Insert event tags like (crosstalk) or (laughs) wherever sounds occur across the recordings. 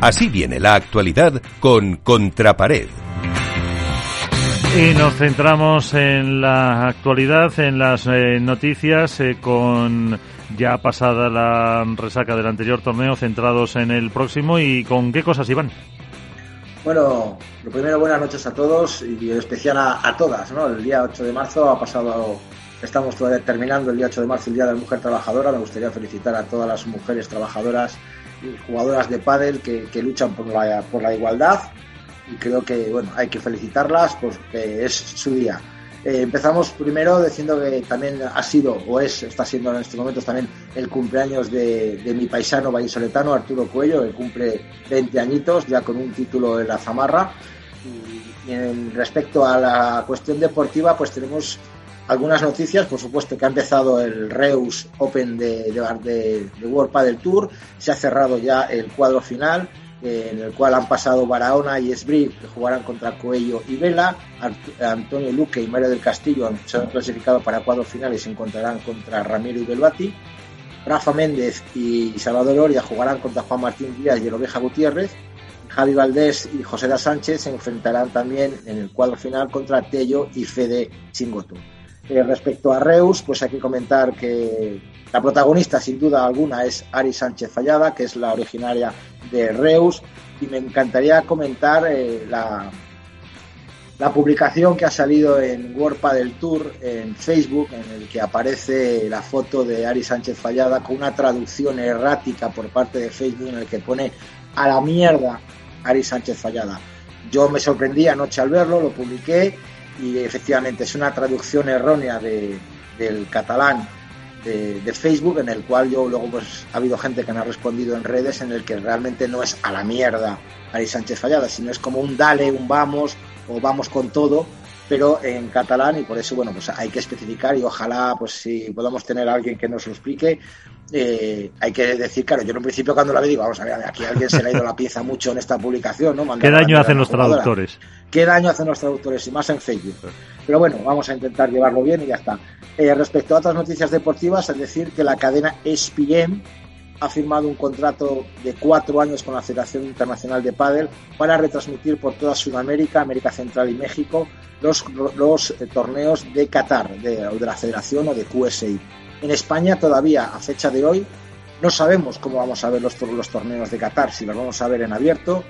Así viene la actualidad con Contrapared. Y nos centramos en la actualidad, en las eh, noticias, eh, con ya pasada la resaca del anterior torneo, centrados en el próximo. ¿Y con qué cosas, Iván? Bueno, lo primero, buenas noches a todos y en especial a, todas. ¿no? El día 8 de marzo ha pasado, estamos todavía terminando el día 8 de marzo, el Día de la Mujer Trabajadora. Me gustaría felicitar a todas las mujeres trabajadoras jugadoras de pádel que, que luchan por la, por la igualdad y creo que bueno hay que felicitarlas porque es su día. Eh, empezamos primero diciendo que también ha sido o es está siendo en estos momentos también el cumpleaños de, mi paisano vallisoletano Arturo Cuello, que cumple 20 añitos ya con un título en la zamarra. Y, en respecto a la cuestión deportiva, pues tenemos algunas noticias, por supuesto que ha empezado el Reus Open de, de, de World Tour, se ha cerrado ya el cuadro final, en el cual han pasado Barahona y Esbrí, que jugarán contra Coello y Vela. Antonio Luque y Mario del Castillo se han clasificado para cuadros finales y se encontrarán contra Ramiro y Belbati. Rafa Méndez y Salvador Oria jugarán contra Juan Martín Díaz y Oveja Gutiérrez. Javi Valdés y José da Sánchez se enfrentarán también en el cuadro final contra Tello y Fede Chingoto. Eh, respecto a Reus, pues hay que comentar que la protagonista, sin duda alguna, es Ari Sánchez Fallada, que es la originaria de Reus, y me encantaría comentar eh, la, la publicación que ha salido en World del Tour en Facebook, en el que aparece la foto de Ari Sánchez Fallada con una traducción errática por parte de Facebook en el que pone a la mierda Ari Sánchez Fallada. Yo me sorprendí anoche al verlo, lo publiqué y efectivamente es una traducción errónea de, del catalán de, Facebook en el cual yo luego pues ha habido gente que me ha respondido en redes en el que realmente no es a la mierda Ari Sánchez Fallada, sino es como un dale, un vamos o vamos con todo pero en catalán y por eso bueno pues hay que especificar y ojalá pues si podamos tener a alguien que nos lo explique eh, hay que decir claro yo en un principio cuando la vi digo vamos a ver aquí alguien se le ha ido la pieza mucho en esta publicación no qué daño hacen los traductores qué daño hacen los traductores y más en Facebook. Pero bueno vamos a intentar llevarlo bien y ya está. Eh, respecto a otras noticias deportivas es decir que la cadena ESPN ha firmado un contrato de cuatro años con la Federación Internacional de Padel para retransmitir por toda Sudamérica, América Central y México los, eh, torneos de Qatar, de, de la Federación o de QSI. En España todavía, a fecha de hoy, no sabemos cómo vamos a ver los, los torneos de Qatar, si los vamos a ver en abierto,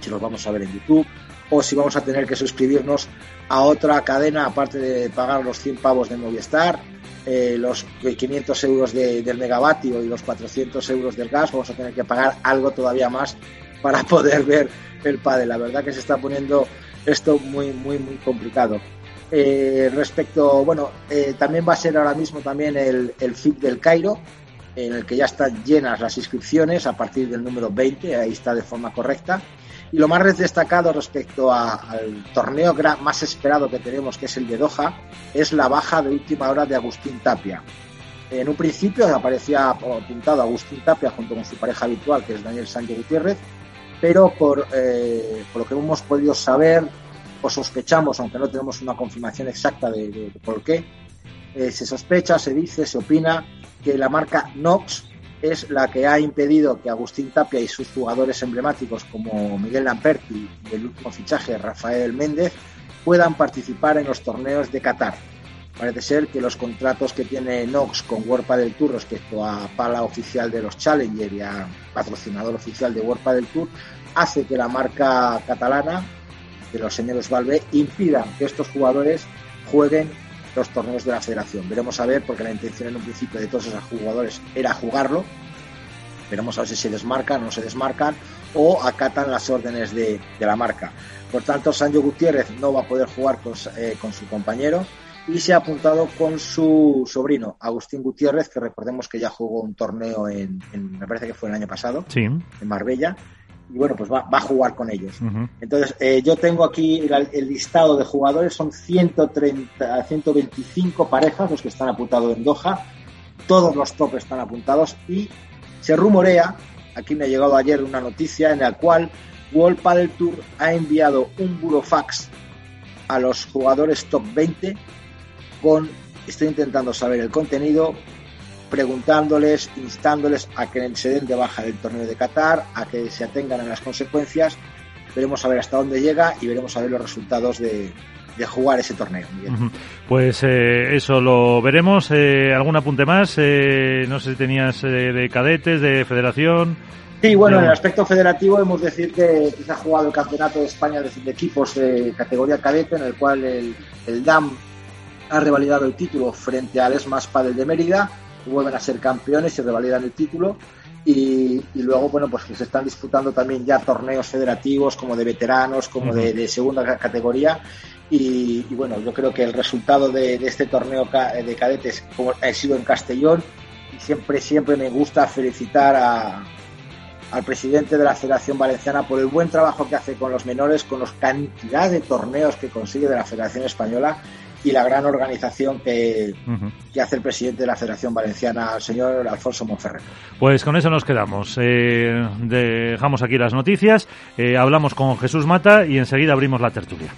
si los vamos a ver en YouTube o si vamos a tener que suscribirnos a otra cadena aparte de pagar los 100 pavos de Movistar eh, los 500 euros del megavatio y los 400 euros del gas, vamos a tener que pagar algo todavía más para (laughs) poder ver el padre. La verdad que se está poniendo esto muy, muy, muy complicado. Eh, respecto, bueno, eh, también va a ser ahora mismo también el, el FIP del Cairo, en el que ya están llenas las inscripciones a partir del número 20, ahí está de forma correcta. Y lo más destacado respecto al torneo más esperado que tenemos, que es el de Doha, es la baja de última hora de Agustín Tapia. En un principio aparecía apuntado Agustín Tapia junto con su pareja habitual, que es Daniel Sánchez Gutiérrez, pero por, eh, por lo que hemos podido saber o sospechamos, aunque no tenemos una confirmación exacta de, por qué, eh, se sospecha, se dice, se opina que la marca Nox es la que ha impedido que Agustín Tapia y sus jugadores emblemáticos como Miguel Lamperti y el último fichaje Rafael Méndez puedan participar en los torneos de Qatar. Parece ser que los contratos que tiene Nox con World del Tour respecto a pala oficial de los Challenger y a patrocinador oficial de World del Tour hace que la marca catalana de los señores Valve impidan que estos jugadores jueguen los torneos de la federación. Veremos a ver, porque la intención en un principio de todos esos jugadores era jugarlo. Veremos a ver si se desmarcan o no se desmarcan o acatan las órdenes de, la marca. Por tanto, Sancho Gutiérrez no va a poder jugar eh, con, su compañero y se ha apuntado con su sobrino, Agustín Gutiérrez, que recordemos que ya jugó un torneo en, en me parece que fue el año pasado, en Marbella, y bueno, pues va, a jugar con ellos. Entonces, eh, yo tengo aquí el, listado de jugadores, son 130, 125 parejas los que están apuntados en Doha, todos los top están apuntados y se rumorea, aquí me ha llegado ayer una noticia en la cual World Padel Tour ha enviado un burofax a los jugadores top 20 con, estoy intentando saber el contenido, preguntándoles, instándoles a que se den de baja del torneo de Qatar, a que se atengan a las consecuencias. Veremos a ver hasta dónde llega y veremos a ver los resultados de, jugar ese torneo. Pues eh, eso lo veremos. Eh, ¿Algún apunte más? Eh, no sé si tenías de cadetes, de federación. Sí, bueno, en el aspecto federativo hemos de decir que quizá ha jugado el Campeonato de España de, equipos de categoría cadete, en el cual el, DAM ha revalidado el título frente al ESMAS Padel de Mérida, vuelven a ser campeones y revalidan el título. Y, luego, bueno, pues que se están disputando también ya torneos federativos como de veteranos, como de, segunda categoría. Y, bueno, yo creo que el resultado de, de este torneo de cadetes como ha sido en Castellón. Y siempre, siempre me gusta felicitar a, al presidente de la Federación Valenciana por el buen trabajo que hace con los menores, con la cantidad de torneos que consigue de la Federación Española y la gran organización que, hace el presidente de la Federación Valenciana, el señor Alfonso Monferrer. Pues con eso nos quedamos. Eh, dejamos aquí las noticias, eh, hablamos con Jesús Mata y enseguida abrimos la tertulia.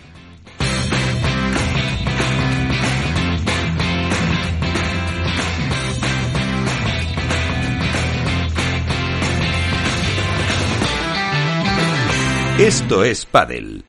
Esto es Padel.